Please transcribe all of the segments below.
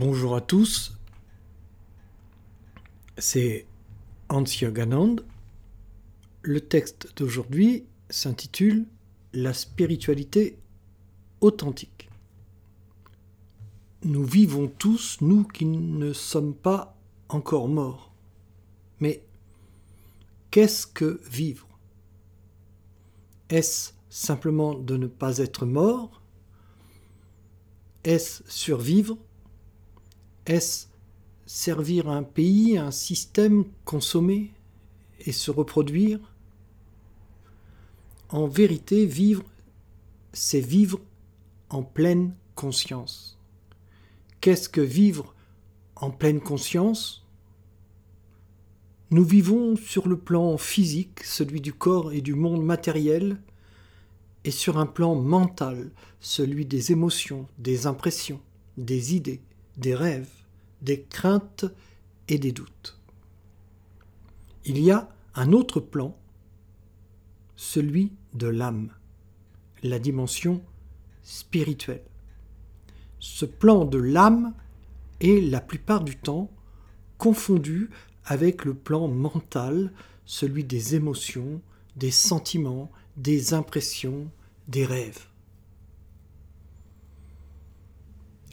Bonjour à tous, c'est Hans Yoganand. Le texte d'aujourd'hui s'intitule La spiritualité authentique. Nous vivons tous, nous qui ne sommes pas encore morts. Mais qu'est-ce que vivre? Est-ce simplement de ne pas être mort? Est-ce survivre? Est-ce servir un pays, un système, consommer et se reproduire? En vérité, vivre, c'est vivre en pleine conscience. Qu'est-ce que vivre en pleine conscience? Nous vivons sur le plan physique, celui du corps et du monde matériel, et sur un plan mental, celui des émotions, des impressions, des idées, des rêves, des craintes et des doutes. Il y a un autre plan, celui de l'âme, la dimension spirituelle. Ce plan de l'âme est la plupart du temps confondu avec le plan mental, celui des émotions, des sentiments, des impressions, des rêves.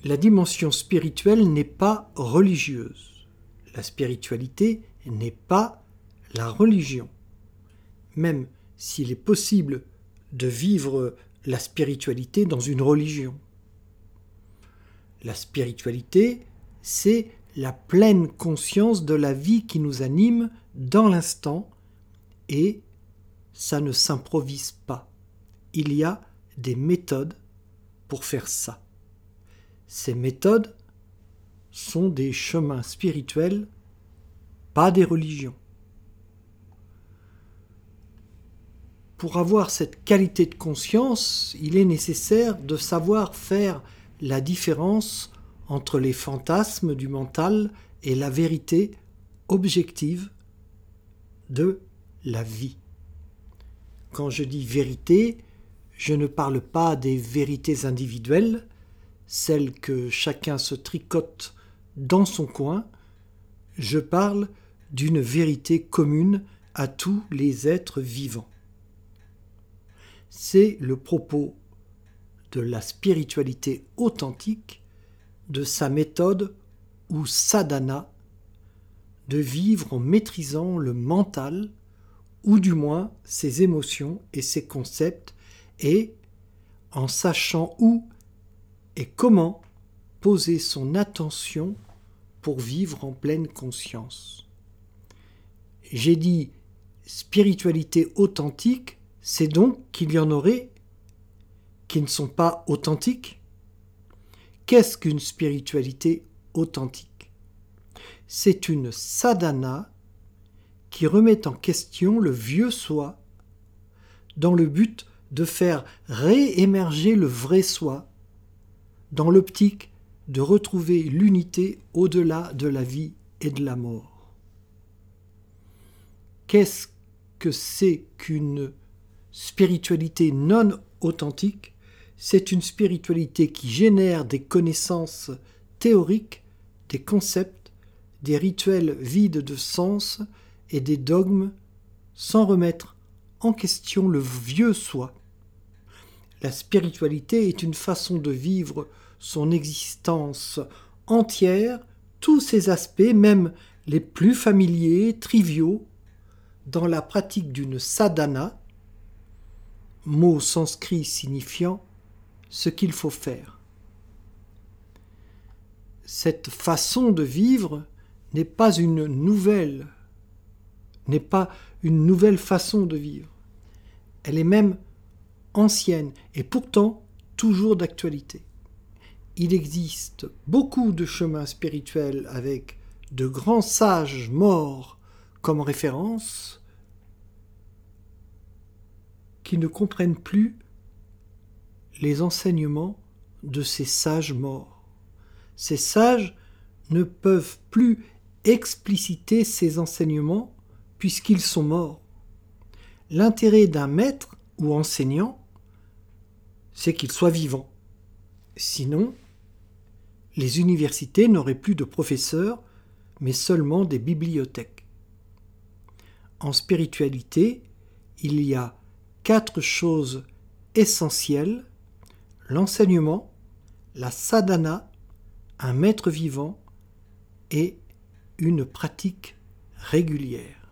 La dimension spirituelle n'est pas religieuse. La spiritualité n'est pas la religion. Même s'il est possible de vivre la spiritualité dans une religion. La spiritualité, c'est la pleine conscience de la vie qui nous anime dans l'instant et ça ne s'improvise pas. Il y a des méthodes pour faire ça. Ces méthodes sont des chemins spirituels, pas des religions. Pour avoir cette qualité de conscience, il est nécessaire de savoir faire la différence entre les fantasmes du mental et la vérité objective de la vie. Quand je dis vérité, je ne parle pas des vérités individuelles, celle que chacun se tricote dans son coin, je parle d'une vérité commune à tous les êtres vivants. C'est le propos de la spiritualité authentique, de sa méthode ou sadhana, de vivre en maîtrisant le mental, ou du moins ses émotions et ses concepts, et en sachant où et comment poser son attention pour vivre en pleine conscience? J'ai dit spiritualité authentique, c'est donc qu'il y en aurait qui ne sont pas authentiques? Qu'est-ce qu'une spiritualité authentique? C'est une sadhana qui remet en question le vieux soi dans le but de faire réémerger le vrai soi dans l'optique de retrouver l'unité au-delà de la vie et de la mort. Qu'est-ce que c'est qu'une spiritualité non authentique? C'est une spiritualité qui génère des connaissances théoriques, des concepts, des rituels vides de sens et des dogmes sans remettre en question le vieux soi. La spiritualité est une façon de vivre son existence entière, tous ses aspects, même les plus familiers, triviaux, dans la pratique d'une sadhana, mot sanskrit signifiant ce qu'il faut faire. Cette façon de vivre n'est pas une nouvelle, n'est pas une nouvelle façon de vivre. Elle est même ancienne et pourtant toujours d'actualité il existe beaucoup de chemins spirituels avec de grands sages morts comme référence qui ne comprennent plus les enseignements de ces sages morts. Ces sages ne peuvent plus expliciter ces enseignements puisqu'ils sont morts. L'intérêt d'un maître ou enseignant, c'est qu'il soit vivant. Sinon, les universités n'auraient plus de professeurs, mais seulement des bibliothèques. En spiritualité, il y a quatre choses essentielles l'enseignement, la sadhana, un maître vivant et une pratique régulière.